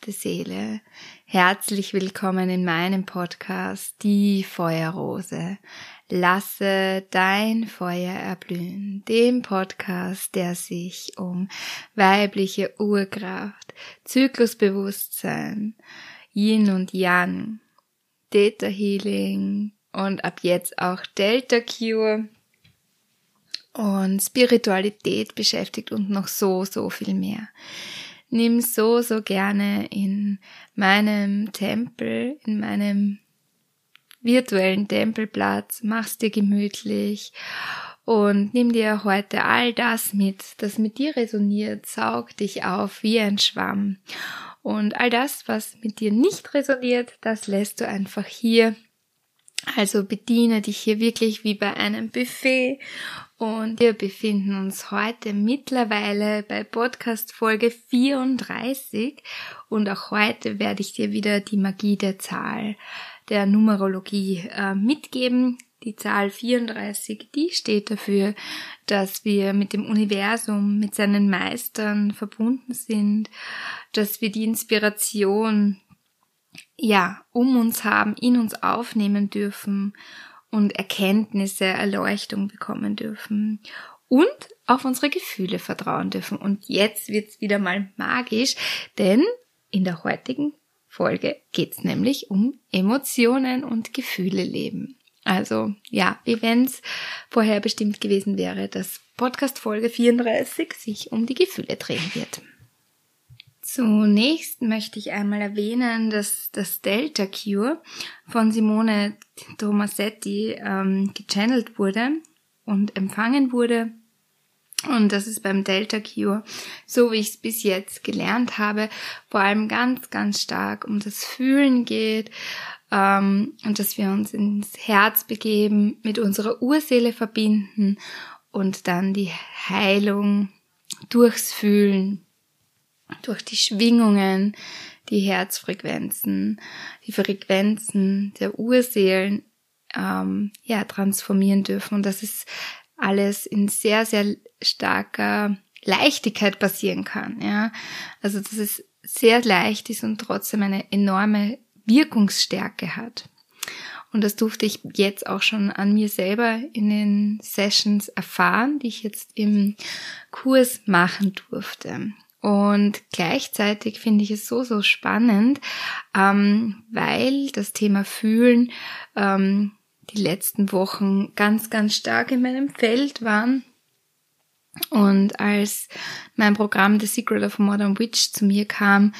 zauberhafte Seele. Herzlich willkommen in meinem Podcast Die Feuerrose. Lasse dein Feuer erblühen, dem Podcast, der sich um weibliche Urkraft, Zyklusbewusstsein, Yin und Yang, Theta Healing und ab jetzt auch Delta Cure und Spiritualität beschäftigt und noch so, so viel mehr. Nimm so, so gerne in meinem Tempel, in meinem virtuellen Tempelplatz, mach's dir gemütlich und nimm dir heute all das mit, das mit dir resoniert, saug dich auf wie ein Schwamm. Und all das, was mit dir nicht resoniert, das lässt du einfach hier. Also bediene dich hier wirklich wie bei einem Buffet und wir befinden uns heute mittlerweile bei Podcast Folge 34 und auch heute werde ich dir wieder die Magie der Zahl der Numerologie äh, mitgeben. Die Zahl 34, die steht dafür, dass wir mit dem Universum, mit seinen Meistern verbunden sind, dass wir die Inspiration ja, um uns haben, in uns aufnehmen dürfen und Erkenntnisse, Erleuchtung bekommen dürfen und auf unsere Gefühle vertrauen dürfen. Und jetzt wird's wieder mal magisch, denn in der heutigen Folge geht's nämlich um Emotionen und Gefühle leben. Also ja, wie wenn's vorher bestimmt gewesen wäre, dass Podcast Folge 34 sich um die Gefühle drehen wird. Zunächst möchte ich einmal erwähnen, dass das Delta Cure von Simone Tomasetti ähm, gechannelt wurde und empfangen wurde. Und das ist beim Delta Cure, so wie ich es bis jetzt gelernt habe, vor allem ganz, ganz stark um das Fühlen geht ähm, und dass wir uns ins Herz begeben, mit unserer Urseele verbinden und dann die Heilung durchs Fühlen, durch die Schwingungen, die Herzfrequenzen, die Frequenzen der Urseelen ähm, ja transformieren dürfen. Und das ist alles in sehr, sehr starker Leichtigkeit passieren kann. Ja, also dass es sehr leicht ist und trotzdem eine enorme Wirkungsstärke hat. Und das durfte ich jetzt auch schon an mir selber in den Sessions erfahren, die ich jetzt im Kurs machen durfte. Und gleichzeitig finde ich es so, so spannend, ähm, weil das Thema Fühlen ähm, die letzten Wochen ganz, ganz stark in meinem Feld waren. Und als mein Programm The Secret of Modern Witch zu mir kam,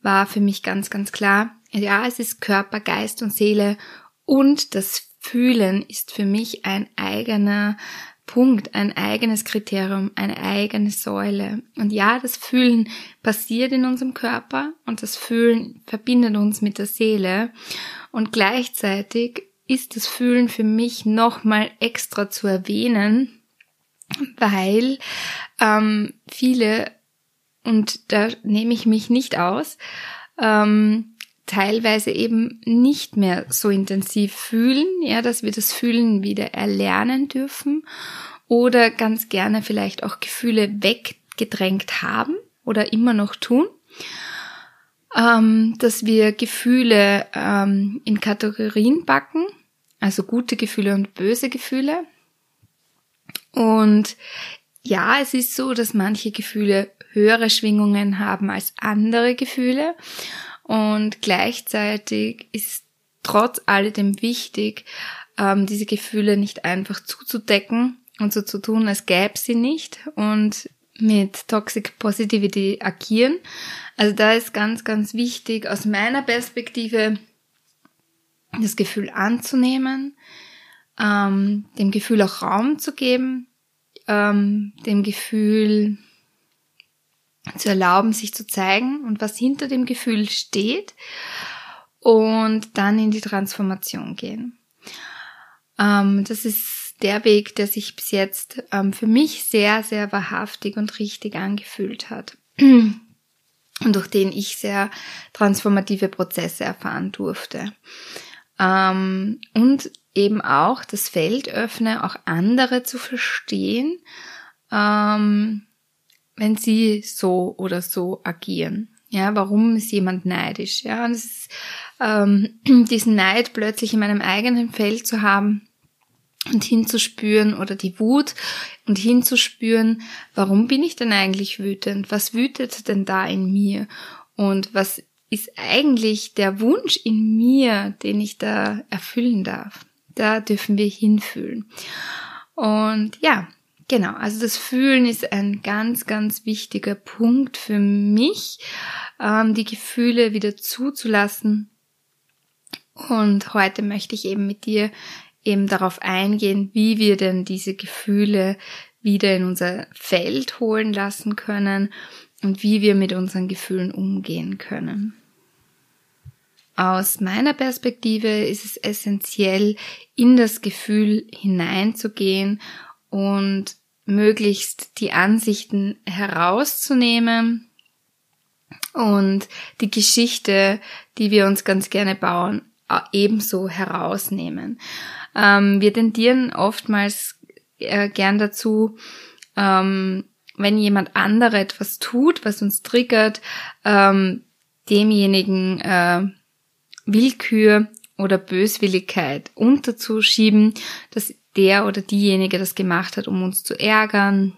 war für mich ganz, ganz klar, ja, es ist Körper, Geist und Seele und das Fühlen ist für mich ein eigener Punkt, ein eigenes Kriterium, eine eigene Säule. Und ja, das Fühlen passiert in unserem Körper und das Fühlen verbindet uns mit der Seele. Und gleichzeitig ist das Fühlen für mich nochmal extra zu erwähnen, weil ähm, viele, und da nehme ich mich nicht aus, ähm, teilweise eben nicht mehr so intensiv fühlen, ja, dass wir das Fühlen wieder erlernen dürfen oder ganz gerne vielleicht auch Gefühle weggedrängt haben oder immer noch tun ähm, dass wir Gefühle ähm, in Kategorien backen, also gute Gefühle und böse Gefühle. Und ja, es ist so, dass manche Gefühle höhere Schwingungen haben als andere Gefühle. Und gleichzeitig ist trotz alledem wichtig, ähm, diese Gefühle nicht einfach zuzudecken und so zu tun, als gäbe sie nicht und mit Toxic Positivity agieren. Also da ist ganz, ganz wichtig aus meiner Perspektive das Gefühl anzunehmen, ähm, dem Gefühl auch Raum zu geben, ähm, dem Gefühl zu erlauben, sich zu zeigen und was hinter dem Gefühl steht und dann in die Transformation gehen. Ähm, das ist der Weg, der sich bis jetzt ähm, für mich sehr, sehr wahrhaftig und richtig angefühlt hat. und durch den ich sehr transformative Prozesse erfahren durfte. Ähm, und eben auch das Feld öffne, auch andere zu verstehen, ähm, wenn sie so oder so agieren. Ja, warum ist jemand neidisch? Ja, und es ist, ähm, diesen Neid plötzlich in meinem eigenen Feld zu haben und hinzuspüren oder die Wut und hinzuspüren, warum bin ich denn eigentlich wütend? Was wütet denn da in mir? Und was ist eigentlich der Wunsch in mir, den ich da erfüllen darf? Da dürfen wir hinfühlen. Und ja, genau, also das Fühlen ist ein ganz, ganz wichtiger Punkt für mich, ähm, die Gefühle wieder zuzulassen. Und heute möchte ich eben mit dir eben darauf eingehen, wie wir denn diese Gefühle wieder in unser Feld holen lassen können und wie wir mit unseren Gefühlen umgehen können. Aus meiner Perspektive ist es essentiell, in das Gefühl hineinzugehen und möglichst die Ansichten herauszunehmen und die Geschichte, die wir uns ganz gerne bauen, ebenso herausnehmen. Ähm, wir tendieren oftmals äh, gern dazu, ähm, wenn jemand andere etwas tut, was uns triggert, ähm, demjenigen äh, Willkür oder Böswilligkeit unterzuschieben, dass der oder diejenige das gemacht hat, um uns zu ärgern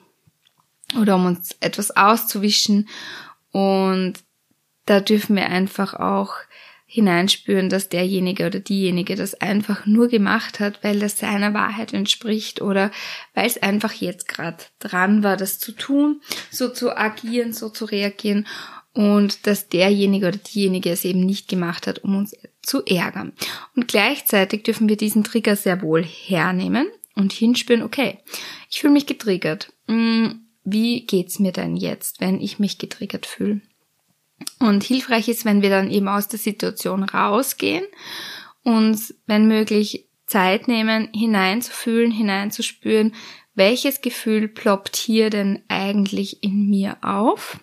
oder um uns etwas auszuwischen. Und da dürfen wir einfach auch hineinspüren, dass derjenige oder diejenige das einfach nur gemacht hat, weil das seiner Wahrheit entspricht oder weil es einfach jetzt gerade dran war, das zu tun, so zu agieren, so zu reagieren und dass derjenige oder diejenige es eben nicht gemacht hat, um uns zu ärgern. Und gleichzeitig dürfen wir diesen Trigger sehr wohl hernehmen und hinspüren, okay, ich fühle mich getriggert. Hm, wie geht's mir denn jetzt, wenn ich mich getriggert fühle? Und hilfreich ist, wenn wir dann eben aus der Situation rausgehen und wenn möglich Zeit nehmen, hineinzufühlen, hineinzuspüren, welches Gefühl ploppt hier denn eigentlich in mir auf?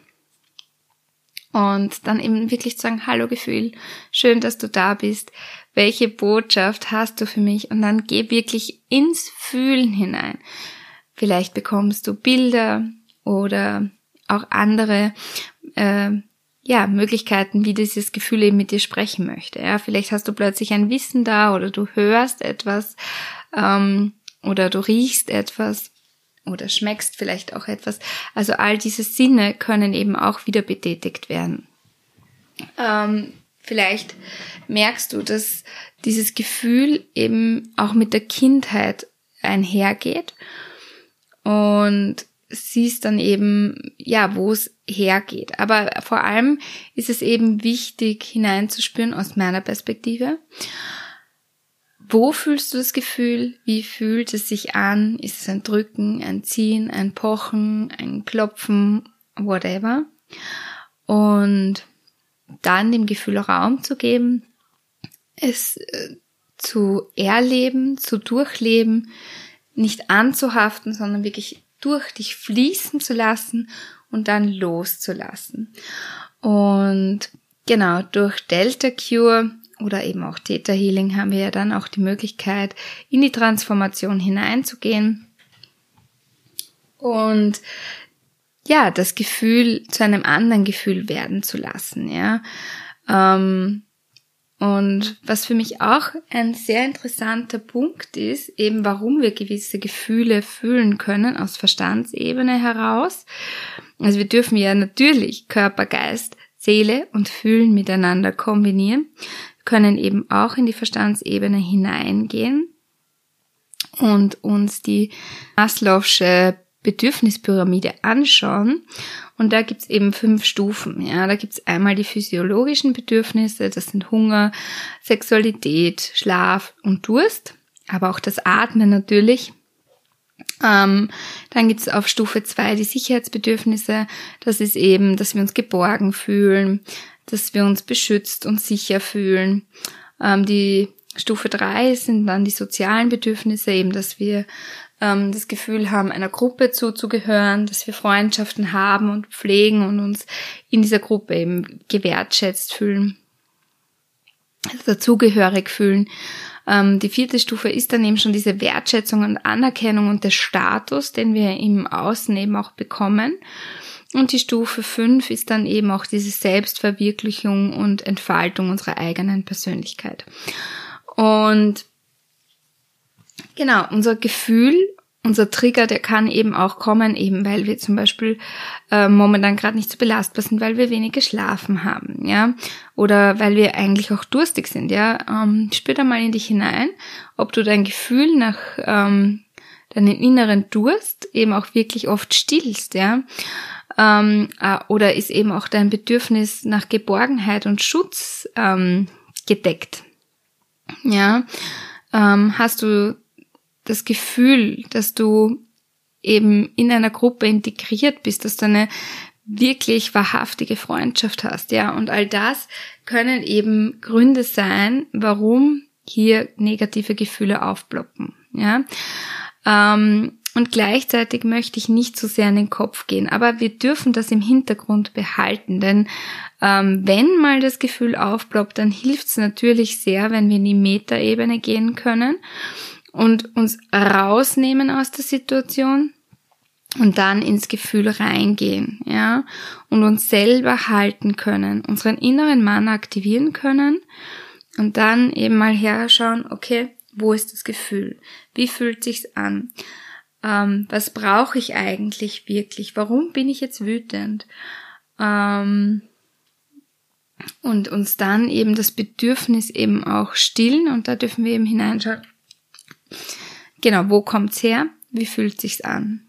Und dann eben wirklich zu sagen, hallo Gefühl, schön, dass du da bist. Welche Botschaft hast du für mich? Und dann geh wirklich ins Fühlen hinein. Vielleicht bekommst du Bilder oder auch andere äh, ja, Möglichkeiten, wie dieses Gefühl eben mit dir sprechen möchte. Ja, vielleicht hast du plötzlich ein Wissen da oder du hörst etwas ähm, oder du riechst etwas oder schmeckst vielleicht auch etwas. Also all diese Sinne können eben auch wieder betätigt werden. Ähm, vielleicht merkst du, dass dieses Gefühl eben auch mit der Kindheit einhergeht und siehst dann eben, ja, wo es hergeht. Aber vor allem ist es eben wichtig hineinzuspüren aus meiner Perspektive. Wo fühlst du das Gefühl? Wie fühlt es sich an? Ist es ein Drücken, ein Ziehen, ein Pochen, ein Klopfen, whatever? Und dann dem Gefühl Raum zu geben, es äh, zu erleben, zu durchleben, nicht anzuhaften, sondern wirklich durch dich fließen zu lassen und dann loszulassen. Und genau, durch Delta Cure oder eben auch Theta Healing haben wir ja dann auch die Möglichkeit, in die Transformation hineinzugehen und ja, das Gefühl zu einem anderen Gefühl werden zu lassen, ja. Ähm, und was für mich auch ein sehr interessanter Punkt ist, eben warum wir gewisse Gefühle fühlen können aus Verstandsebene heraus. Also wir dürfen ja natürlich Körper, Geist, Seele und Fühlen miteinander kombinieren, können eben auch in die Verstandsebene hineingehen und uns die Maslow'sche Bedürfnispyramide anschauen. Und da gibt's eben fünf Stufen. Ja, da gibt's einmal die physiologischen Bedürfnisse, das sind Hunger, Sexualität, Schlaf und Durst, aber auch das Atmen natürlich. Ähm, dann gibt's auf Stufe zwei die Sicherheitsbedürfnisse. Das ist eben, dass wir uns geborgen fühlen, dass wir uns beschützt und sicher fühlen. Ähm, die Stufe drei sind dann die sozialen Bedürfnisse, eben, dass wir ähm, das Gefühl haben, einer Gruppe zuzugehören, dass wir Freundschaften haben und pflegen und uns in dieser Gruppe eben gewertschätzt fühlen, dazugehörig fühlen. Ähm, die vierte Stufe ist dann eben schon diese Wertschätzung und Anerkennung und der Status, den wir im Außen eben auch bekommen. Und die Stufe 5 ist dann eben auch diese Selbstverwirklichung und Entfaltung unserer eigenen Persönlichkeit. Und genau, unser Gefühl, unser Trigger, der kann eben auch kommen, eben weil wir zum Beispiel äh, momentan gerade nicht so belastbar sind, weil wir wenig geschlafen haben, ja, oder weil wir eigentlich auch durstig sind, ja. Ähm, spür da mal in dich hinein, ob du dein Gefühl nach ähm, deinen inneren Durst eben auch wirklich oft stillst, ja ähm, äh, oder ist eben auch dein Bedürfnis nach Geborgenheit und Schutz ähm, gedeckt? Ja, ähm, hast du das Gefühl, dass du eben in einer Gruppe integriert bist, dass du eine wirklich wahrhaftige Freundschaft hast, ja, und all das können eben Gründe sein, warum hier negative Gefühle aufploppen, ja. Ähm, und gleichzeitig möchte ich nicht zu so sehr in den Kopf gehen. Aber wir dürfen das im Hintergrund behalten, denn ähm, wenn mal das Gefühl aufploppt, dann hilft es natürlich sehr, wenn wir in die Metaebene gehen können und uns rausnehmen aus der Situation und dann ins Gefühl reingehen, ja, und uns selber halten können, unseren inneren Mann aktivieren können und dann eben mal herschauen, okay, wo ist das Gefühl? Wie fühlt sich's an? ähm, was brauche ich eigentlich wirklich? Warum bin ich jetzt wütend? Ähm, und uns dann eben das Bedürfnis eben auch stillen und da dürfen wir eben hineinschauen. Genau, wo kommt's her? Wie fühlt sich's an?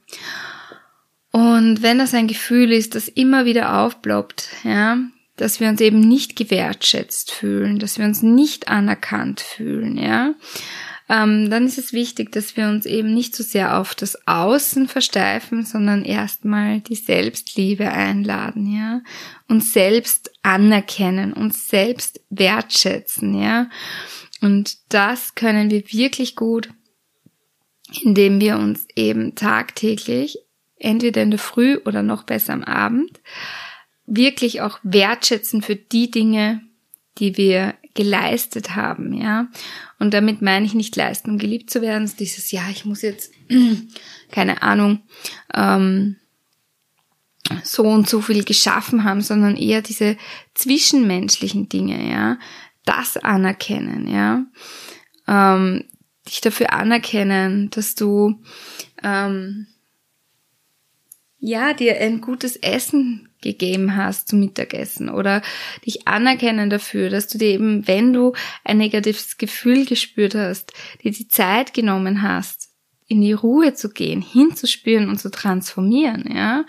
Und wenn das ein Gefühl ist, das immer wieder aufploppt, ja, dass wir uns eben nicht gewertschätzt fühlen, dass wir uns nicht anerkannt fühlen, ja, ähm, dann ist es wichtig, dass wir uns eben nicht so sehr auf das Außen versteifen, sondern erstmal die Selbstliebe einladen, ja, uns selbst anerkennen, uns selbst wertschätzen, ja. Und das können wir wirklich gut, indem wir uns eben tagtäglich, entweder in der Früh oder noch besser am Abend, wirklich auch wertschätzen für die Dinge, die wir geleistet haben, ja. Und damit meine ich nicht leisten, um geliebt zu werden, dieses, ja, ich muss jetzt, keine Ahnung, ähm, so und so viel geschaffen haben, sondern eher diese zwischenmenschlichen Dinge, ja, das anerkennen, ja, ähm, dich dafür anerkennen, dass du ähm, ja dir ein gutes Essen gegeben hast zum Mittagessen oder dich anerkennen dafür, dass du dir eben, wenn du ein negatives Gefühl gespürt hast, dir die Zeit genommen hast, in die Ruhe zu gehen, hinzuspüren und zu transformieren, ja.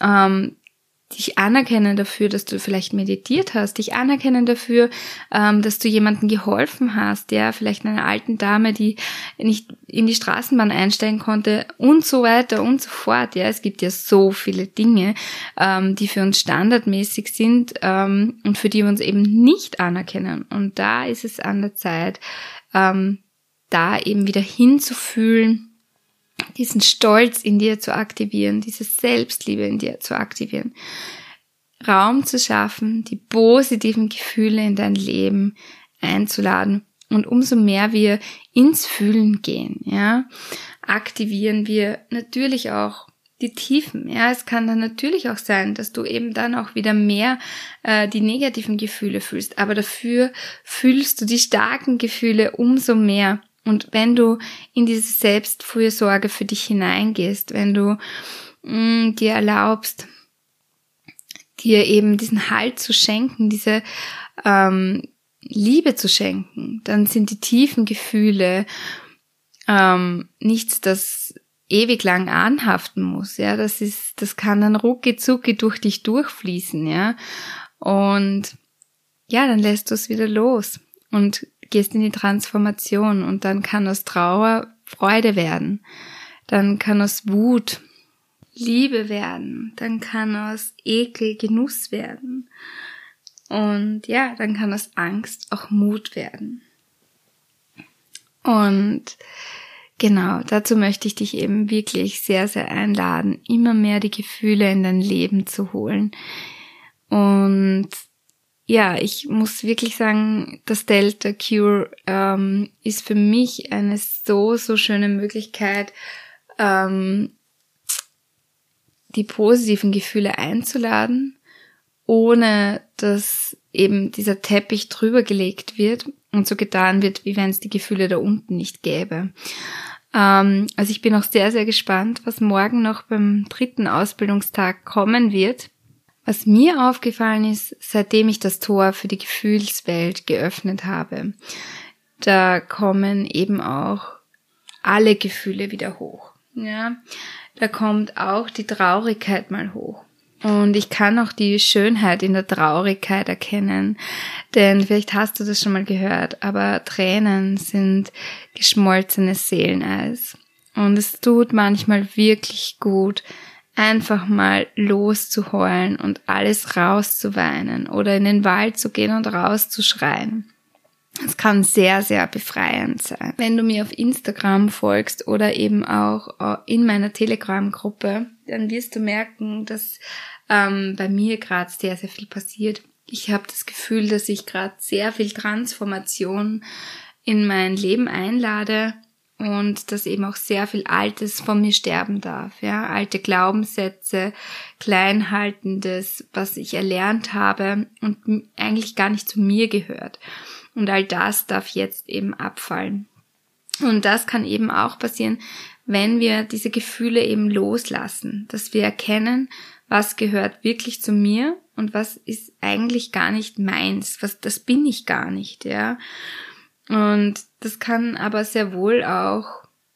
Ähm, dich anerkennen dafür, dass du vielleicht meditiert hast, dich anerkennen dafür, ähm, dass du jemandem geholfen hast, ja, vielleicht einer alten Dame, die nicht in die Straßenbahn einsteigen konnte und so weiter und so fort. Ja, es gibt ja so viele Dinge, ähm, die für uns standardmäßig sind ähm, und für die wir uns eben nicht anerkennen. Und da ist es an der Zeit, ähm, da eben wieder hinzufühlen, diesen Stolz in dir zu aktivieren, diese Selbstliebe in dir zu aktivieren. Raum zu schaffen, die positiven Gefühle in dein Leben einzuladen. Und umso mehr wir ins Fühlen gehen, ja, aktivieren wir natürlich auch die Tiefen. Ja, es kann dann natürlich auch sein, dass du eben dann auch wieder mehr äh, die negativen Gefühle fühlst. Aber dafür fühlst du die starken Gefühle umso mehr. Und wenn du in diese Selbstfürsorge für dich hineingehst, wenn du mh, mm, dir erlaubst, dir eben diesen Halt zu schenken, diese ähm, Liebe zu schenken, dann sind die tiefen Gefühle ähm, nichts, das ewig lang anhaften muss. Ja, das ist, das kann dann rucki zucki durch dich durchfließen. Ja, und ja, dann lässt du es wieder los und gehst in die Transformation und dann kann aus Trauer Freude werden. Dann kann aus Wut Liebe werden. Dann kann aus Ekel Genuss werden. Und ja, dann kann aus Angst auch Mut werden. Und genau, dazu möchte ich dich eben wirklich sehr, sehr einladen, immer mehr die Gefühle in dein Leben zu holen. Und ja, ich muss wirklich sagen, das Delta Cure ähm, ist für mich eine so, so schöne Möglichkeit, ähm, die positiven Gefühle einzuladen, ohne dass eben dieser Teppich drüber gelegt wird und so getan wird, wie wenn es die Gefühle da unten nicht gäbe. Ähm, also ich bin auch sehr, sehr gespannt, was morgen noch beim dritten Ausbildungstag kommen wird. Was mir aufgefallen ist, seitdem ich das Tor für die Gefühlswelt geöffnet habe, da kommen eben auch alle Gefühle wieder hoch. Ja, da kommt auch die Traurigkeit mal hoch. Und ich kann auch die Schönheit in der Traurigkeit erkennen. Denn vielleicht hast du das schon mal gehört, aber Tränen sind geschmolzenes Seeleneis. Und es tut manchmal wirklich gut, einfach mal loszuheulen und alles rauszuweinen oder in den Wald zu gehen und rauszuschreien. Es kann sehr, sehr befreiend sein. Wenn du mir auf Instagram folgst oder eben auch äh, in meiner Telegram-Gruppe, dann wirst du merken, dass ähm, bei mir gerade sehr, sehr viel passiert. Ich habe das Gefühl, dass ich gerade sehr viel Transformation in mein Leben einlade und dass eben auch sehr viel Altes von mir sterben darf, ja, alte Glaubenssätze, Kleinhaltendes, was ich erlernt habe und eigentlich gar nicht zu mir gehört. Und all das darf jetzt eben abfallen. Und das kann eben auch passieren, wenn wir diese Gefühle eben loslassen, dass wir erkennen, was gehört wirklich zu mir und was ist eigentlich gar nicht meins, was das bin ich gar nicht, ja. Und das kann aber sehr wohl auch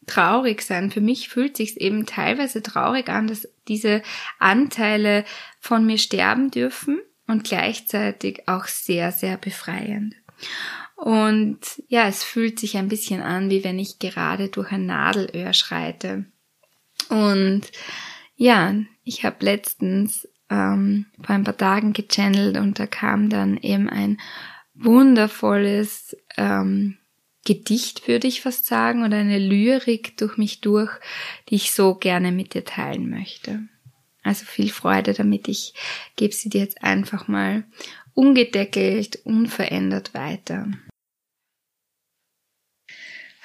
traurig sein. Für mich fühlt sich eben teilweise traurig an, dass diese Anteile von mir sterben dürfen und gleichzeitig auch sehr, sehr befreiend. Und ja, es fühlt sich ein bisschen an, wie wenn ich gerade durch ein Nadelöhr schreite. Und ja, ich habe letztens ähm, vor ein paar Tagen gechannelt und da kam dann eben ein wundervolles ähm, Gedicht, würde ich fast sagen, oder eine Lyrik durch mich durch, die ich so gerne mit dir teilen möchte. Also viel Freude damit. Ich gebe sie dir jetzt einfach mal ungedeckelt, unverändert weiter.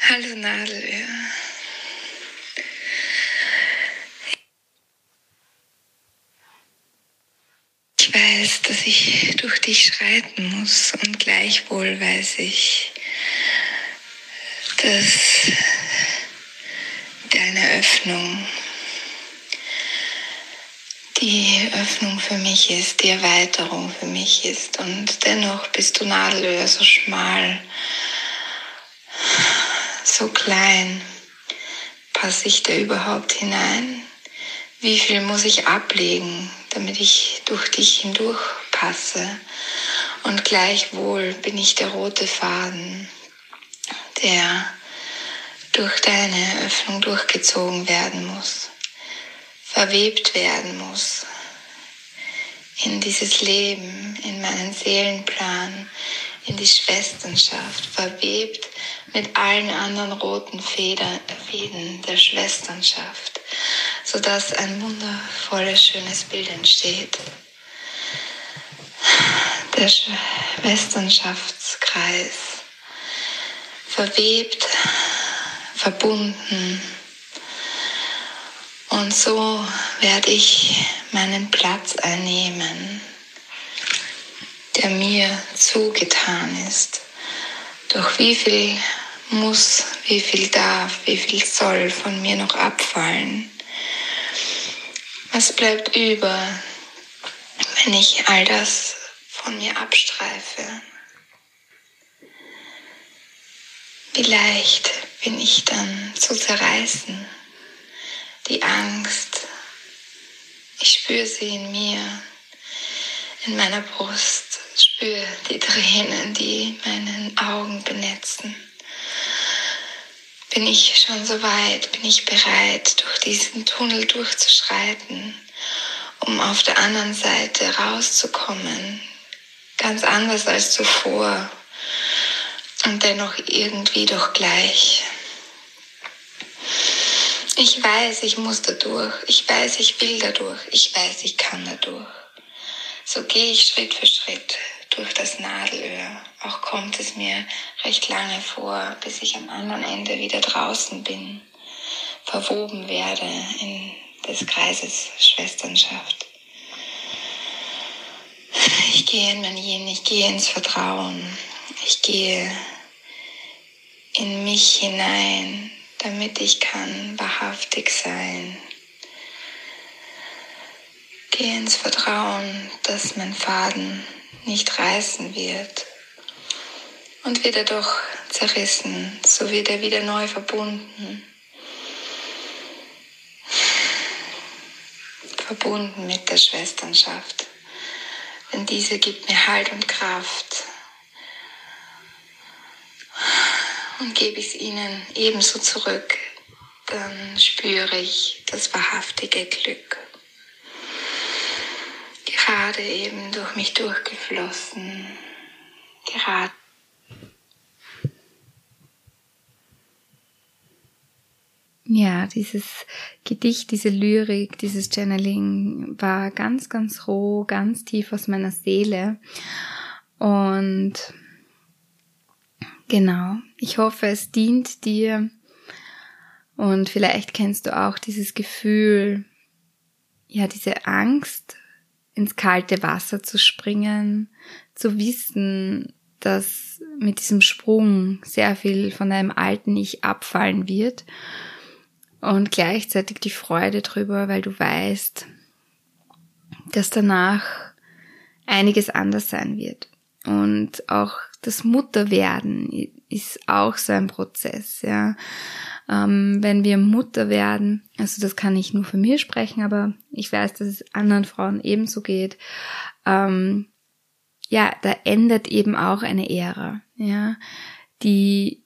Hallo Nadelöhr. Ich weiß, dass ich durch dich schreiten muss und gleichwohl weiß ich, dass deine Öffnung die Öffnung für mich ist, die Erweiterung für mich ist. Und dennoch bist du Nadelöhr so schmal, so klein. Passe ich da überhaupt hinein? Wie viel muss ich ablegen, damit ich durch dich hindurch passe? Und gleichwohl bin ich der rote Faden, der durch deine Öffnung durchgezogen werden muss, verwebt werden muss in dieses Leben, in meinen Seelenplan, in die Schwesternschaft, verwebt mit allen anderen roten Federn, Fäden der Schwesternschaft, sodass ein wundervolles, schönes Bild entsteht. Der Schwesternschaftskreis, verwebt, verbunden. Und so werde ich meinen Platz einnehmen der mir zugetan ist. Doch wie viel muss, wie viel darf, wie viel soll von mir noch abfallen? Was bleibt über, wenn ich all das von mir abstreife? Wie leicht bin ich dann zu zerreißen? Die Angst, ich spüre sie in mir, in meiner Brust spüre die Tränen, die meinen Augen benetzen. Bin ich schon so weit, bin ich bereit, durch diesen Tunnel durchzuschreiten, um auf der anderen Seite rauszukommen, ganz anders als zuvor und dennoch irgendwie doch gleich. Ich weiß, ich muss da durch. Ich weiß, ich will da durch. Ich weiß, ich kann da durch. So gehe ich Schritt für Schritt durch das Nadelöhr. Auch kommt es mir recht lange vor, bis ich am anderen Ende wieder draußen bin, verwoben werde in des Kreises Schwesternschaft. Ich gehe in mein Yin, ich gehe ins Vertrauen, ich gehe in mich hinein, damit ich kann wahrhaftig sein. Gehe ins Vertrauen, dass mein Faden nicht reißen wird und wird er doch zerrissen, so wird er wieder neu verbunden. Verbunden mit der Schwesternschaft. Denn diese gibt mir Halt und Kraft. Und gebe ich es ihnen ebenso zurück, dann spüre ich das wahrhaftige Glück gerade eben durch mich durchgeflossen. Gerade. Ja, dieses Gedicht, diese Lyrik, dieses Channeling war ganz, ganz roh, ganz tief aus meiner Seele. Und genau, ich hoffe, es dient dir. Und vielleicht kennst du auch dieses Gefühl, ja, diese Angst ins kalte Wasser zu springen, zu wissen, dass mit diesem Sprung sehr viel von deinem alten Ich abfallen wird und gleichzeitig die Freude drüber, weil du weißt, dass danach einiges anders sein wird. Und auch das Mutterwerden ist auch so ein Prozess, ja ähm, wenn wir Mutter werden, also das kann ich nur für mir sprechen, aber ich weiß, dass es anderen Frauen ebenso geht, ähm, ja, da endet eben auch eine Ära, ja. Die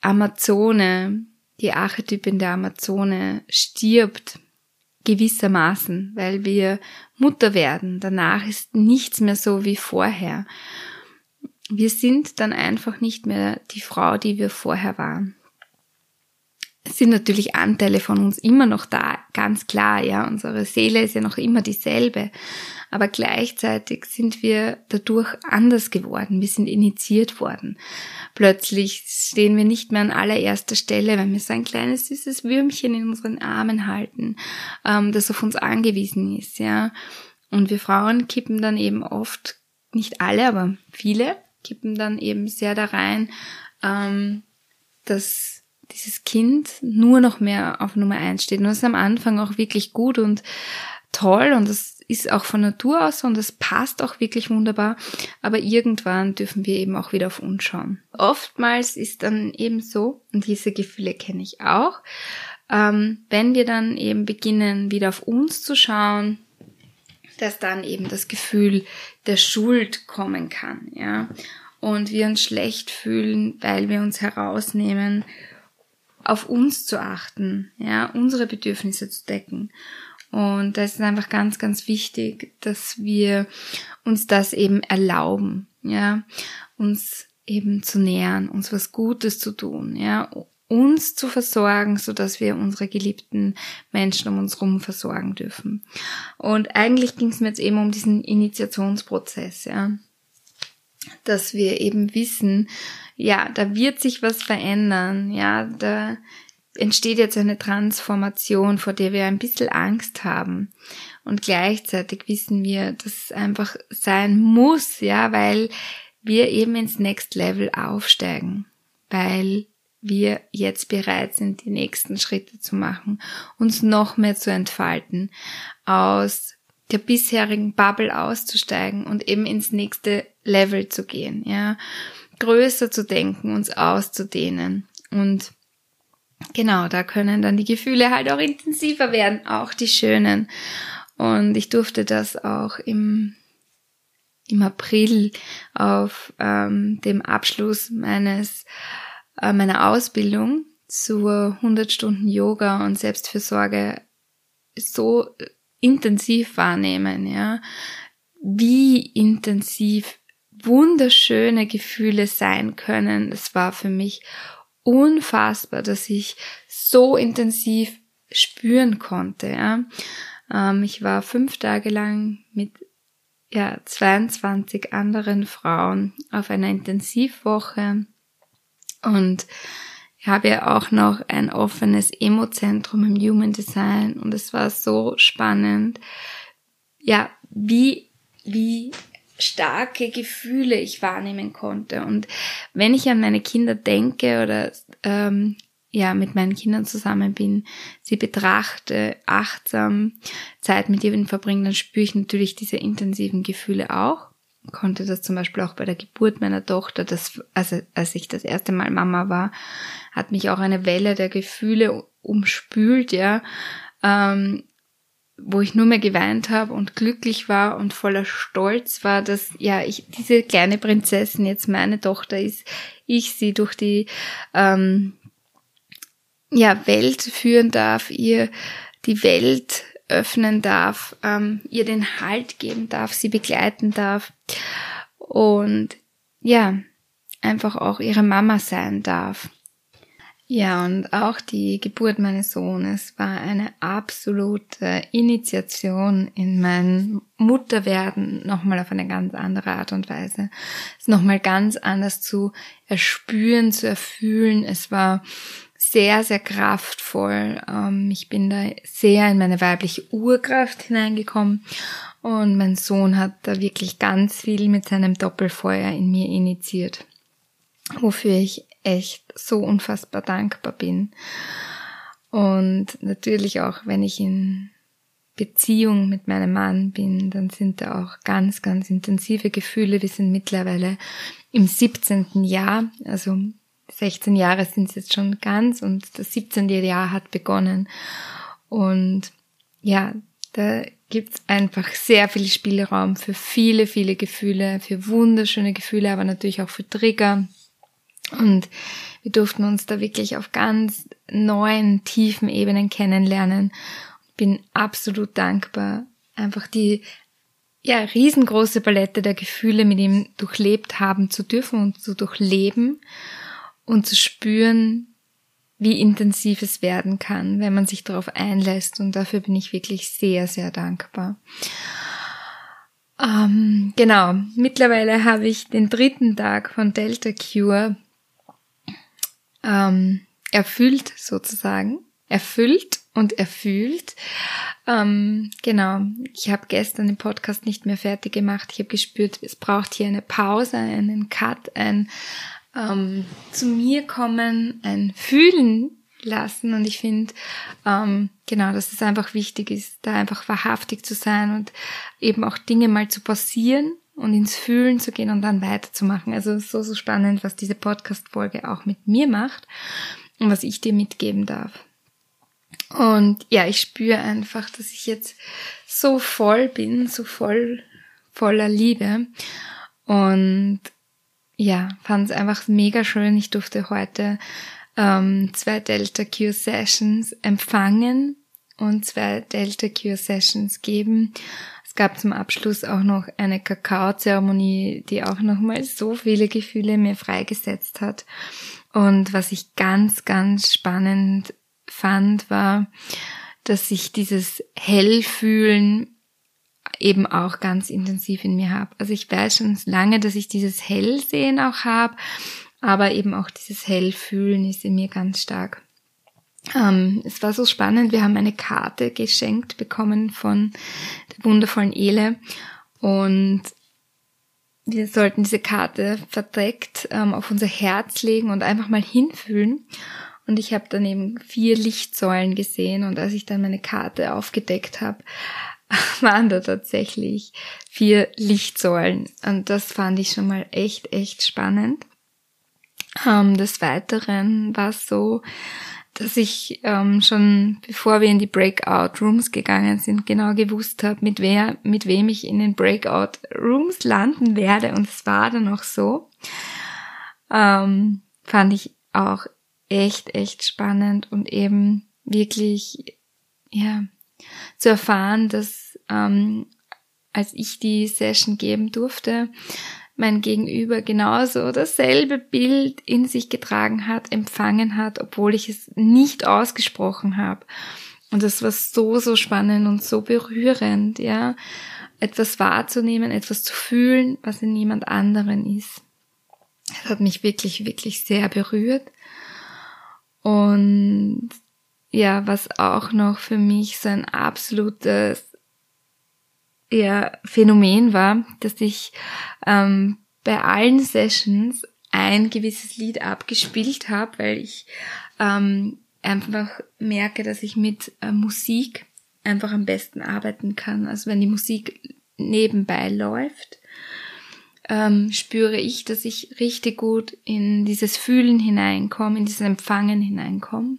Amazone, die Archetypin der Amazone stirbt gewissermaßen, weil wir Mutter werden. Danach ist nichts mehr so wie vorher. Wir sind dann einfach nicht mehr die Frau, die wir vorher waren sind natürlich Anteile von uns immer noch da, ganz klar, ja. Unsere Seele ist ja noch immer dieselbe. Aber gleichzeitig sind wir dadurch anders geworden. Wir sind initiiert worden. Plötzlich stehen wir nicht mehr an allererster Stelle, wenn wir so ein kleines süßes Würmchen in unseren Armen halten, ähm, das auf uns angewiesen ist, ja. Und wir Frauen kippen dann eben oft, nicht alle, aber viele, kippen dann eben sehr da rein, ähm, dass dieses Kind nur noch mehr auf Nummer eins steht. Und das ist am Anfang auch wirklich gut und toll und das ist auch von Natur aus und das passt auch wirklich wunderbar. Aber irgendwann dürfen wir eben auch wieder auf uns schauen. Oftmals ist dann eben so, und diese Gefühle kenne ich auch, ähm, wenn wir dann eben beginnen, wieder auf uns zu schauen, dass dann eben das Gefühl der Schuld kommen kann, ja. Und wir uns schlecht fühlen, weil wir uns herausnehmen, auf uns zu achten, ja, unsere Bedürfnisse zu decken. Und da ist es einfach ganz, ganz wichtig, dass wir uns das eben erlauben, ja, uns eben zu nähern, uns was Gutes zu tun, ja, uns zu versorgen, so dass wir unsere geliebten Menschen um uns herum versorgen dürfen. Und eigentlich ging es mir jetzt eben um diesen Initiationsprozess, ja, dass wir eben wissen, ja, da wird sich was verändern, ja, da entsteht jetzt eine Transformation, vor der wir ein bisschen Angst haben. Und gleichzeitig wissen wir, dass es einfach sein muss, ja, weil wir eben ins Next Level aufsteigen, weil wir jetzt bereit sind, die nächsten Schritte zu machen, uns noch mehr zu entfalten, aus der bisherigen Bubble auszusteigen und eben ins nächste Level zu gehen, ja größer zu denken, uns auszudehnen. Und genau, da können dann die Gefühle halt auch intensiver werden, auch die schönen. Und ich durfte das auch im, im April auf ähm, dem Abschluss meines, äh, meiner Ausbildung zur 100 Stunden Yoga und Selbstfürsorge so intensiv wahrnehmen, ja. Wie intensiv wunderschöne Gefühle sein können. Es war für mich unfassbar, dass ich so intensiv spüren konnte. Ja. Ähm, ich war fünf Tage lang mit ja, 22 anderen Frauen auf einer Intensivwoche und ich habe ja auch noch ein offenes Emo-Zentrum im Human Design und es war so spannend, ja, wie, wie starke Gefühle ich wahrnehmen konnte. Und wenn ich an meine Kinder denke oder ähm, ja mit meinen Kindern zusammen bin, sie betrachte, achtsam Zeit mit ihnen verbringen, dann spüre ich natürlich diese intensiven Gefühle auch. Konnte das zum Beispiel auch bei der Geburt meiner Tochter, das, also als ich das erste Mal Mama war, hat mich auch eine Welle der Gefühle umspült, ja. Ähm, wo ich nur mehr geweint habe und glücklich war und voller Stolz war, dass ja ich diese kleine Prinzessin jetzt meine Tochter ist, ich sie durch die ähm, ja Welt führen darf, ihr die Welt öffnen darf, ähm, ihr den Halt geben darf, sie begleiten darf und ja einfach auch ihre Mama sein darf. Ja, und auch die Geburt meines Sohnes war eine absolute Initiation in mein Mutterwerden, nochmal auf eine ganz andere Art und Weise. Es nochmal ganz anders zu erspüren, zu erfühlen. Es war sehr, sehr kraftvoll. Ähm, ich bin da sehr in meine weibliche Urkraft hineingekommen und mein Sohn hat da wirklich ganz viel mit seinem Doppelfeuer in mir initiiert, wofür ich echt so unfassbar dankbar bin. Und natürlich auch, wenn ich in Beziehung mit meinem Mann bin, dann sind da auch ganz, ganz intensive Gefühle. Wir sind mittlerweile im 17. Jahr, also 16 Jahre sind es jetzt schon ganz und das 17. Jahr hat begonnen. Und ja, da gibt's einfach sehr viel Spielraum für viele, viele Gefühle, für wunderschöne Gefühle, aber natürlich auch für Trigger, und wir durften uns da wirklich auf ganz neuen, tiefen Ebenen kennenlernen. Bin absolut dankbar, einfach die ja, riesengroße Palette der Gefühle mit ihm durchlebt haben zu dürfen und zu durchleben und zu spüren, wie intensiv es werden kann, wenn man sich darauf einlässt. Und dafür bin ich wirklich sehr, sehr dankbar. Ähm, genau, mittlerweile habe ich den dritten Tag von Delta Cure ähm, erfüllt sozusagen, erfüllt und erfüllt. Ähm, genau, ich habe gestern den Podcast nicht mehr fertig gemacht. Ich habe gespürt, es braucht hier eine Pause, einen Cut, ein ähm, zu mir kommen, ein Fühlen lassen. Und ich finde, ähm, genau, dass es einfach wichtig ist, da einfach wahrhaftig zu sein und eben auch Dinge mal zu passieren und ins Fühlen zu gehen und dann weiterzumachen. Also so, so spannend, was diese Podcast-Folge auch mit mir macht und was ich dir mitgeben darf. Und ja, ich spüre einfach, dass ich jetzt so voll bin, so voll, voller Liebe. Und ja, fand es einfach mega schön. Ich durfte heute ähm, zwei Delta Q Sessions empfangen und zwei Delta Q Sessions geben. Es gab zum Abschluss auch noch eine Kakaozeremonie, die auch nochmal so viele Gefühle mir freigesetzt hat. Und was ich ganz, ganz spannend fand, war, dass ich dieses Hellfühlen eben auch ganz intensiv in mir habe. Also ich weiß schon lange, dass ich dieses Hellsehen auch habe, aber eben auch dieses Hellfühlen ist in mir ganz stark. Ähm, es war so spannend. Wir haben eine Karte geschenkt bekommen von der wundervollen Ele und wir sollten diese Karte verdeckt ähm, auf unser Herz legen und einfach mal hinfühlen. Und ich habe dann eben vier Lichtsäulen gesehen und als ich dann meine Karte aufgedeckt habe, waren da tatsächlich vier Lichtsäulen. Und das fand ich schon mal echt, echt spannend. Ähm, des Weiteren war es so, dass ich ähm, schon bevor wir in die Breakout Rooms gegangen sind, genau gewusst habe, mit wer, mit wem ich in den Breakout Rooms landen werde. Und es war dann auch so. Ähm, fand ich auch echt, echt spannend und eben wirklich, ja, zu erfahren, dass ähm, als ich die Session geben durfte, mein Gegenüber genauso dasselbe Bild in sich getragen hat, empfangen hat, obwohl ich es nicht ausgesprochen habe. Und das war so, so spannend und so berührend, ja. Etwas wahrzunehmen, etwas zu fühlen, was in jemand anderen ist. Das hat mich wirklich, wirklich sehr berührt. Und ja, was auch noch für mich so ein absolutes ja, Phänomen war, dass ich ähm, bei allen Sessions ein gewisses Lied abgespielt habe, weil ich ähm, einfach merke, dass ich mit äh, Musik einfach am besten arbeiten kann. Also wenn die Musik nebenbei läuft, ähm, spüre ich, dass ich richtig gut in dieses Fühlen hineinkomme, in dieses Empfangen hineinkomme.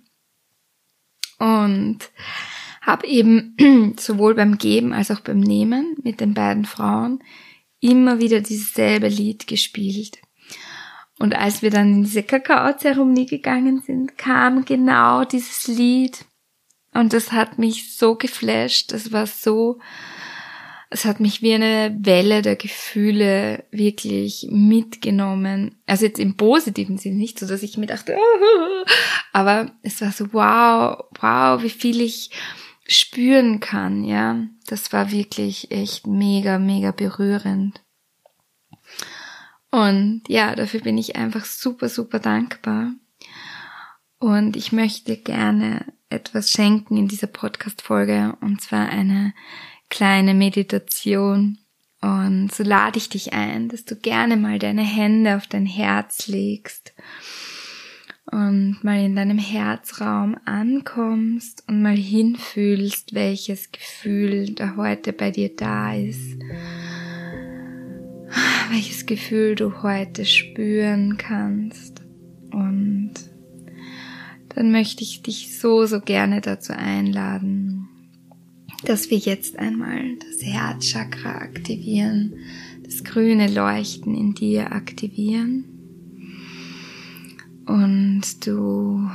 Und habe eben sowohl beim Geben als auch beim Nehmen mit den beiden Frauen immer wieder dieses selbe Lied gespielt. Und als wir dann in diese Kakaozeremonie gegangen sind, kam genau dieses Lied. Und das hat mich so geflasht. Das war so, es hat mich wie eine Welle der Gefühle wirklich mitgenommen. Also jetzt im positiven Sinn, nicht so, dass ich mir dachte, aber es war so, wow, wow, wie viel ich spüren kann, ja. Das war wirklich echt mega, mega berührend. Und ja, dafür bin ich einfach super, super dankbar. Und ich möchte gerne etwas schenken in dieser Podcast-Folge, und zwar eine kleine Meditation. Und so lade ich dich ein, dass du gerne mal deine Hände auf dein Herz legst und mal in deinem Herzraum ankommst und mal hinfühlst, welches Gefühl da heute bei dir da ist welches Gefühl du heute spüren kannst. Und dann möchte ich dich so, so gerne dazu einladen, dass wir jetzt einmal das Herzchakra aktivieren, das grüne Leuchten in dir aktivieren. Und du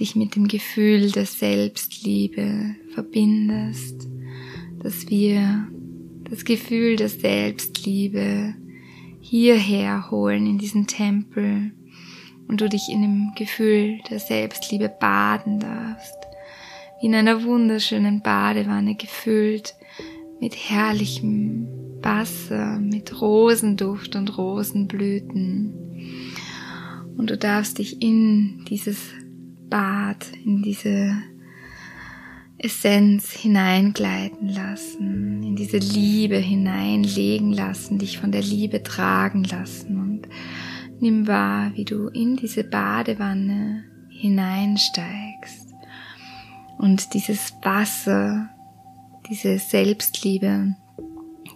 dich mit dem Gefühl der Selbstliebe verbindest, dass wir das Gefühl der Selbstliebe hierher holen in diesen Tempel und du dich in dem Gefühl der Selbstliebe baden darfst, in einer wunderschönen Badewanne gefüllt mit herrlichem Wasser, mit Rosenduft und Rosenblüten. Und du darfst dich in dieses Bad, in diese Essenz hineingleiten lassen, in diese Liebe hineinlegen lassen, dich von der Liebe tragen lassen und nimm wahr, wie du in diese Badewanne hineinsteigst und dieses Wasser, diese Selbstliebe,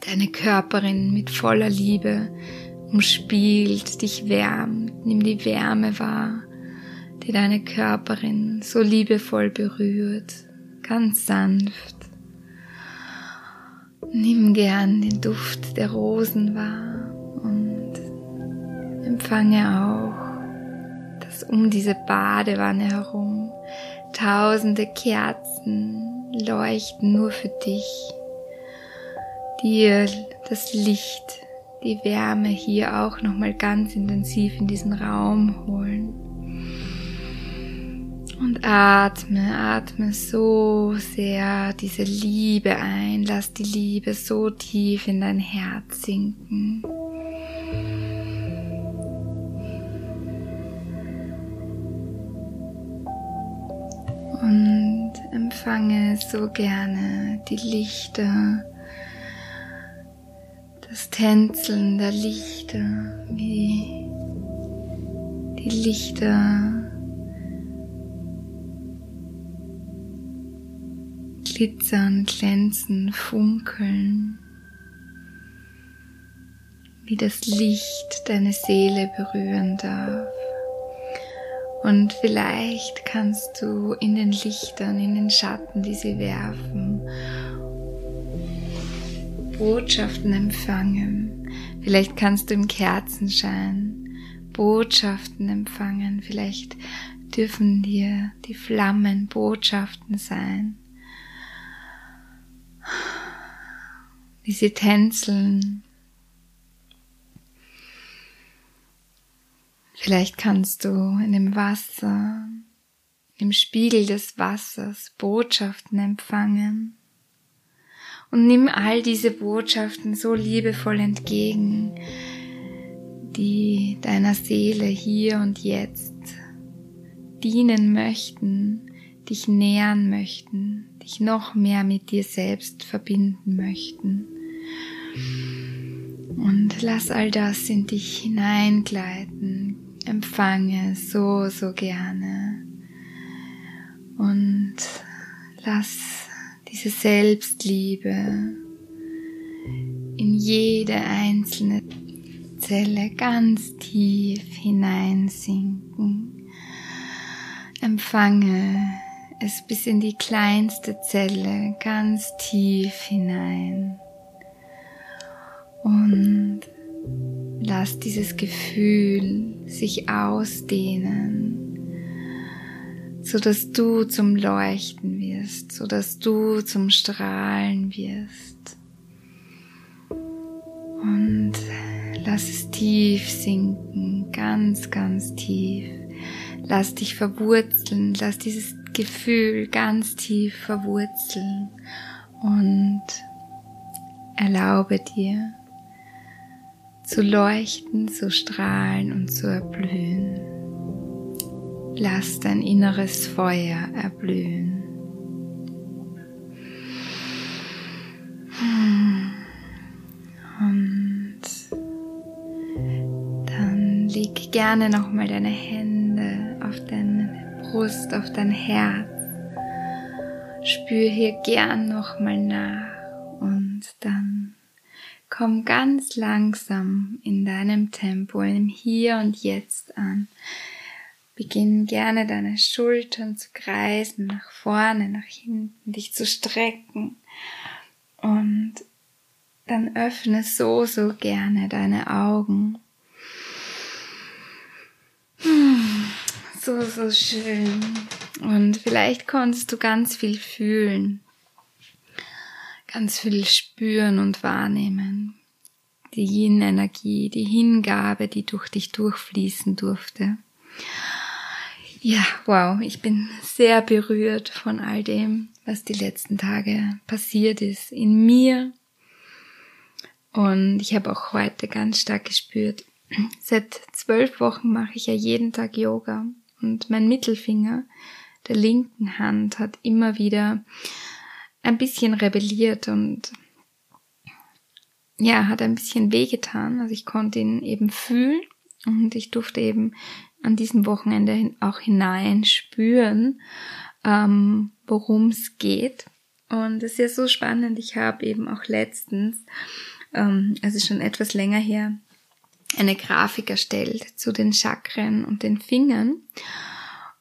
deine Körperin mit voller Liebe umspielt, dich wärmt, nimm die Wärme wahr, die deine Körperin so liebevoll berührt ganz sanft. Nimm gern den Duft der Rosen wahr und empfange auch, dass um diese Badewanne herum tausende Kerzen leuchten nur für dich, dir das Licht, die Wärme hier auch nochmal ganz intensiv in diesen Raum holen. Und atme, atme so sehr diese Liebe ein. Lass die Liebe so tief in dein Herz sinken. Empfange so gerne die Lichter, das Tänzeln der Lichter, wie die Lichter glitzern, glänzen, funkeln, wie das Licht deine Seele berühren darf. Und vielleicht kannst du in den Lichtern, in den Schatten, die sie werfen, Botschaften empfangen. Vielleicht kannst du im Kerzenschein Botschaften empfangen. Vielleicht dürfen dir die Flammen Botschaften sein. wie sie tänzeln. Vielleicht kannst du in dem Wasser im Spiegel des Wassers Botschaften empfangen. Und nimm all diese Botschaften so liebevoll entgegen, die deiner Seele hier und jetzt dienen möchten, dich nähern möchten, dich noch mehr mit dir selbst verbinden möchten. Und lass all das in dich hineingleiten. Empfange so, so gerne. Und lass diese Selbstliebe in jede einzelne Zelle ganz tief hineinsinken. Empfange es bis in die kleinste Zelle ganz tief hinein. Und lass dieses Gefühl sich ausdehnen, so dass du zum Leuchten wirst, so dass du zum Strahlen wirst. Und lass es tief sinken, ganz, ganz tief. Lass dich verwurzeln, lass dieses Gefühl ganz tief verwurzeln und erlaube dir zu leuchten, zu strahlen und zu erblühen. Lass dein inneres Feuer erblühen. Und dann leg gerne nochmal deine Hände auf deine Brust, auf dein Herz. Spür hier gern nochmal nach und dann Komm ganz langsam in deinem Tempo, im Hier und Jetzt an. Beginn gerne deine Schultern zu kreisen, nach vorne, nach hinten, dich zu strecken. Und dann öffne so, so gerne deine Augen. So, so schön. Und vielleicht konntest du ganz viel fühlen ganz viel spüren und wahrnehmen. Die Yin-Energie, die Hingabe, die durch dich durchfließen durfte. Ja, wow, ich bin sehr berührt von all dem, was die letzten Tage passiert ist in mir. Und ich habe auch heute ganz stark gespürt, seit zwölf Wochen mache ich ja jeden Tag Yoga und mein Mittelfinger der linken Hand hat immer wieder ein bisschen rebelliert und ja, hat ein bisschen wehgetan. Also ich konnte ihn eben fühlen und ich durfte eben an diesem Wochenende auch hinein spüren, ähm, worum es geht. Und es ist ja so spannend. Ich habe eben auch letztens, ähm, also schon etwas länger her, eine Grafik erstellt zu den Chakren und den Fingern.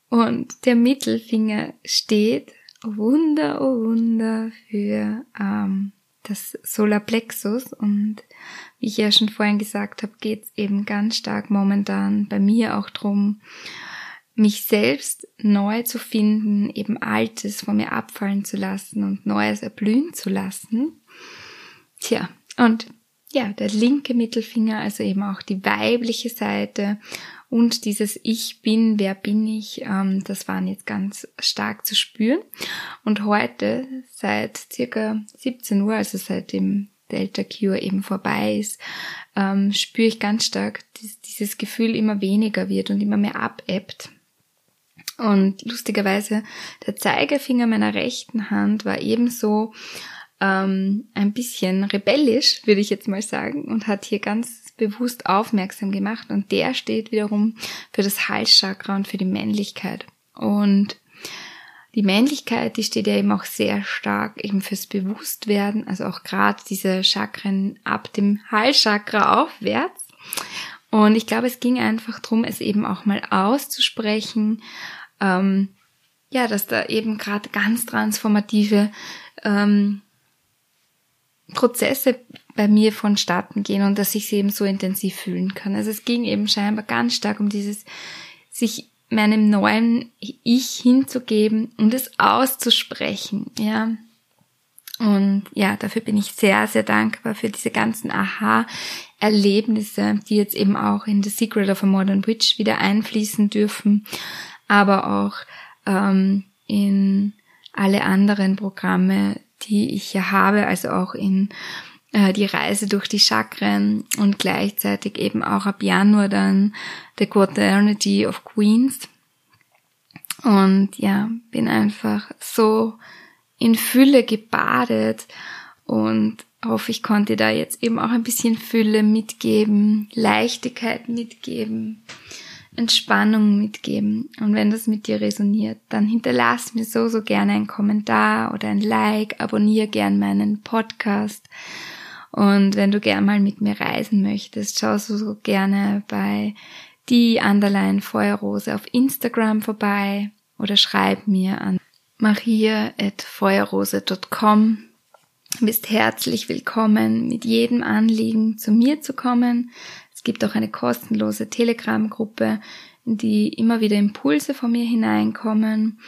Und der Mittelfinger steht Wunder, oh Wunder für ähm, das Solarplexus und wie ich ja schon vorhin gesagt habe, geht es eben ganz stark momentan bei mir auch drum, mich selbst neu zu finden, eben Altes von mir abfallen zu lassen und Neues erblühen zu lassen. Tja, und ja, der linke Mittelfinger, also eben auch die weibliche Seite und dieses Ich bin, wer bin ich, ähm, das waren jetzt ganz stark zu spüren. Und heute, seit circa 17 Uhr, also seit dem Delta Cure eben vorbei ist, ähm, spüre ich ganz stark, dass dieses Gefühl immer weniger wird und immer mehr abebbt. Und lustigerweise, der Zeigefinger meiner rechten Hand war ebenso ähm, ein bisschen rebellisch, würde ich jetzt mal sagen, und hat hier ganz bewusst aufmerksam gemacht und der steht wiederum für das Halschakra und für die Männlichkeit. Und die Männlichkeit, die steht ja eben auch sehr stark eben fürs Bewusstwerden, also auch gerade diese Chakren ab dem Halschakra aufwärts. Und ich glaube, es ging einfach drum, es eben auch mal auszusprechen, ähm, ja, dass da eben gerade ganz transformative ähm, Prozesse bei mir vonstatten gehen und dass ich sie eben so intensiv fühlen kann. Also es ging eben scheinbar ganz stark um dieses, sich meinem neuen Ich hinzugeben und es auszusprechen, ja. Und ja, dafür bin ich sehr, sehr dankbar für diese ganzen Aha-Erlebnisse, die jetzt eben auch in The Secret of a Modern Witch wieder einfließen dürfen, aber auch ähm, in alle anderen Programme, die ich ja habe, also auch in äh, die Reise durch die Chakren und gleichzeitig eben auch ab Januar dann The Quaternity of Queens. Und ja, bin einfach so in Fülle gebadet und hoffe, ich konnte da jetzt eben auch ein bisschen Fülle mitgeben, Leichtigkeit mitgeben, Entspannung mitgeben. Und wenn das mit dir resoniert, dann hinterlass mir so, so gerne einen Kommentar oder ein Like, abonniere gern meinen Podcast. Und wenn du gern mal mit mir reisen möchtest, schau so, so gerne bei die Underline Feuerrose auf Instagram vorbei oder schreib mir an maria.feuerrose.com. Du bist herzlich willkommen, mit jedem Anliegen zu mir zu kommen. Es gibt auch eine kostenlose Telegram-Gruppe, in die immer wieder Impulse von mir hineinkommen.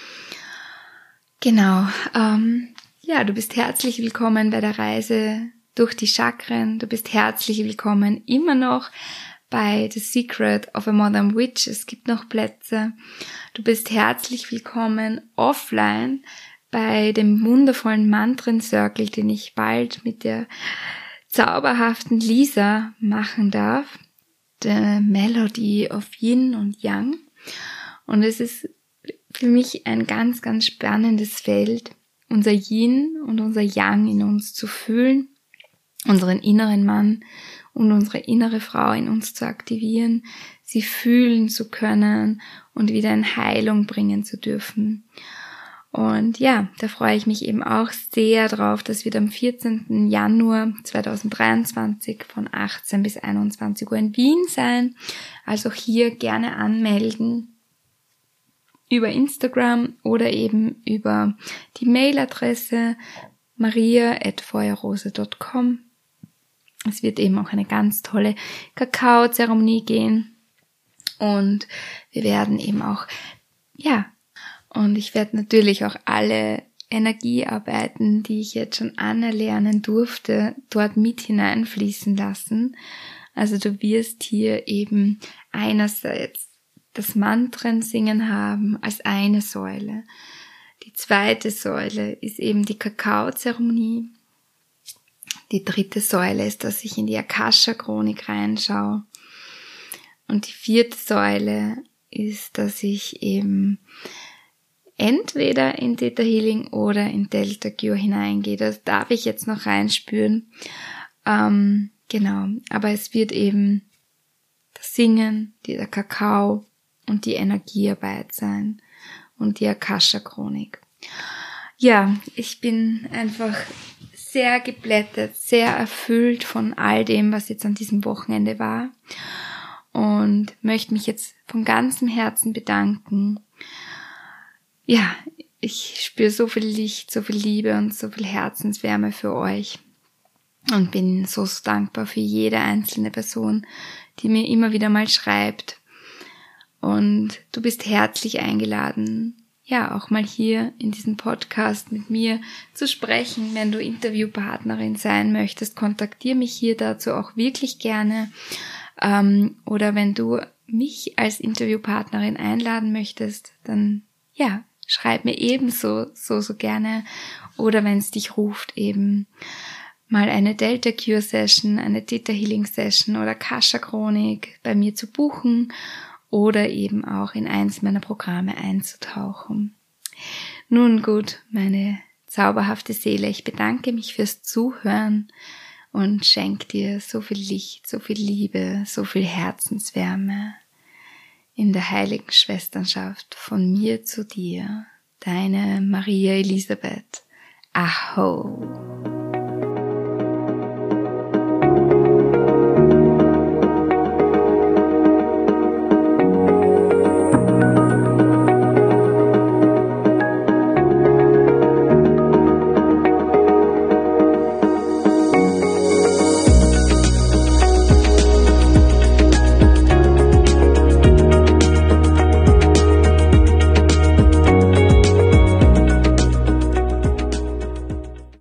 Genau. Ähm, ja, du bist herzlich willkommen bei der Reise durch die Chakren. Du bist herzlich willkommen immer noch bei The Secret of a Modern Witch. Es gibt noch Plätze. Du bist herzlich willkommen offline bei dem wundervollen Mantren Circle, den ich bald mit der zauberhaften Lisa machen darf. The Melody of Yin und Yang. Und es ist für mich ein ganz, ganz spannendes Feld, unser Yin und unser Yang in uns zu fühlen, unseren inneren Mann und unsere innere Frau in uns zu aktivieren, sie fühlen zu können und wieder in Heilung bringen zu dürfen. Und ja, da freue ich mich eben auch sehr drauf, dass wir am 14. Januar 2023 von 18 bis 21 Uhr in Wien sein. Also hier gerne anmelden über Instagram oder eben über die Mailadresse maria.feuerrose.com es wird eben auch eine ganz tolle Kakaozeremonie gehen. Und wir werden eben auch, ja, und ich werde natürlich auch alle Energiearbeiten, die ich jetzt schon anerlernen durfte, dort mit hineinfließen lassen. Also du wirst hier eben einerseits das Mantren singen haben als eine Säule. Die zweite Säule ist eben die Kakaozeremonie. Die dritte Säule ist, dass ich in die Akasha-Chronik reinschaue. Und die vierte Säule ist, dass ich eben entweder in Theta Healing oder in Delta Cure hineingehe. Das darf ich jetzt noch reinspüren. Ähm, genau. Aber es wird eben das Singen, der Kakao und die Energiearbeit sein und die Akasha Chronik. Ja, ich bin einfach sehr geblättert, sehr erfüllt von all dem, was jetzt an diesem Wochenende war. Und möchte mich jetzt von ganzem Herzen bedanken. Ja, ich spüre so viel Licht, so viel Liebe und so viel Herzenswärme für euch. Und bin so, so dankbar für jede einzelne Person, die mir immer wieder mal schreibt. Und du bist herzlich eingeladen, ja auch mal hier in diesem Podcast mit mir zu sprechen. Wenn du Interviewpartnerin sein möchtest, kontaktiere mich hier dazu auch wirklich gerne. Ähm, oder wenn du mich als Interviewpartnerin einladen möchtest, dann ja, schreib mir ebenso so so gerne. Oder wenn es dich ruft, eben mal eine Delta Cure Session, eine Theta Healing Session oder Kasha Chronik bei mir zu buchen oder eben auch in eins meiner Programme einzutauchen. Nun gut, meine zauberhafte Seele, ich bedanke mich fürs Zuhören und schenke dir so viel Licht, so viel Liebe, so viel Herzenswärme in der heiligen Schwesternschaft von mir zu dir, deine Maria Elisabeth. Aho.